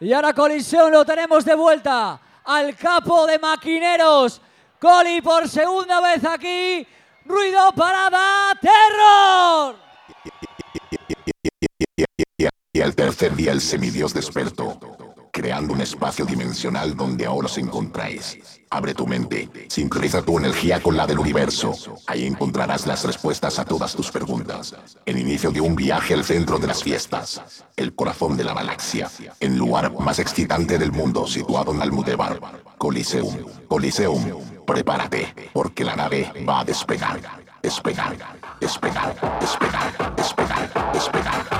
Y ahora Colisión lo tenemos de vuelta al capo de maquineros. Coli por segunda vez aquí. Ruido, parada, terror. Y al tercer día el semidios despertó, creando un espacio dimensional donde ahora os encontráis. Abre tu mente, sincroniza tu energía con la del universo. Ahí encontrarás las respuestas a todas tus preguntas. El inicio de un viaje al centro de las fiestas, el corazón de la galaxia, el lugar más excitante del mundo situado en Almudebar, Coliseum. Coliseum, prepárate, porque la nave va a despegar. Despegar, despegar, despegar, despegar, despegar, despegar,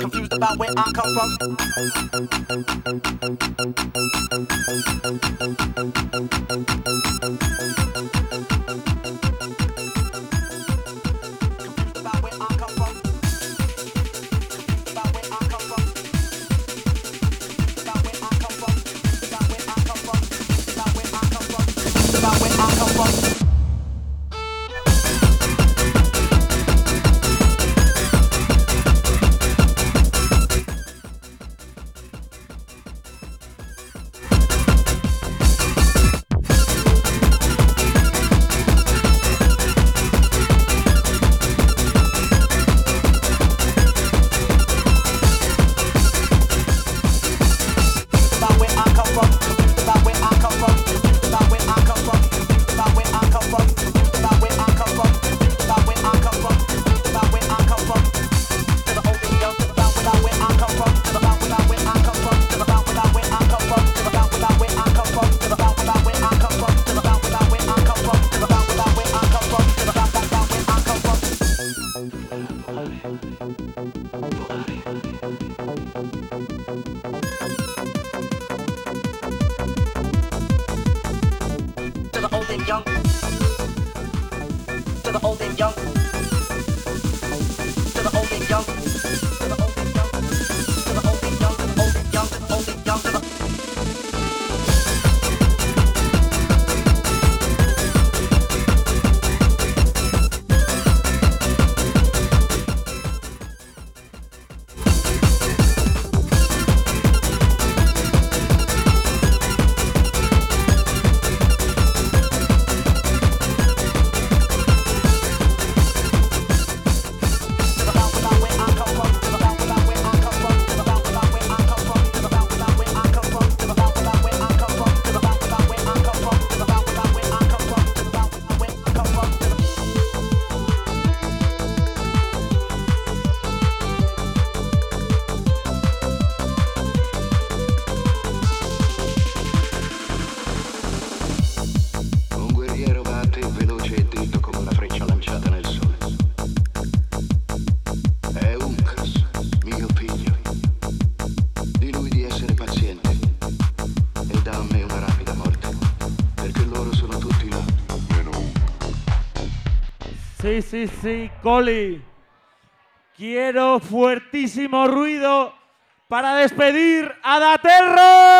about where I come from. sí, sí, Coli. Quiero fuertísimo ruido para despedir a Daterro.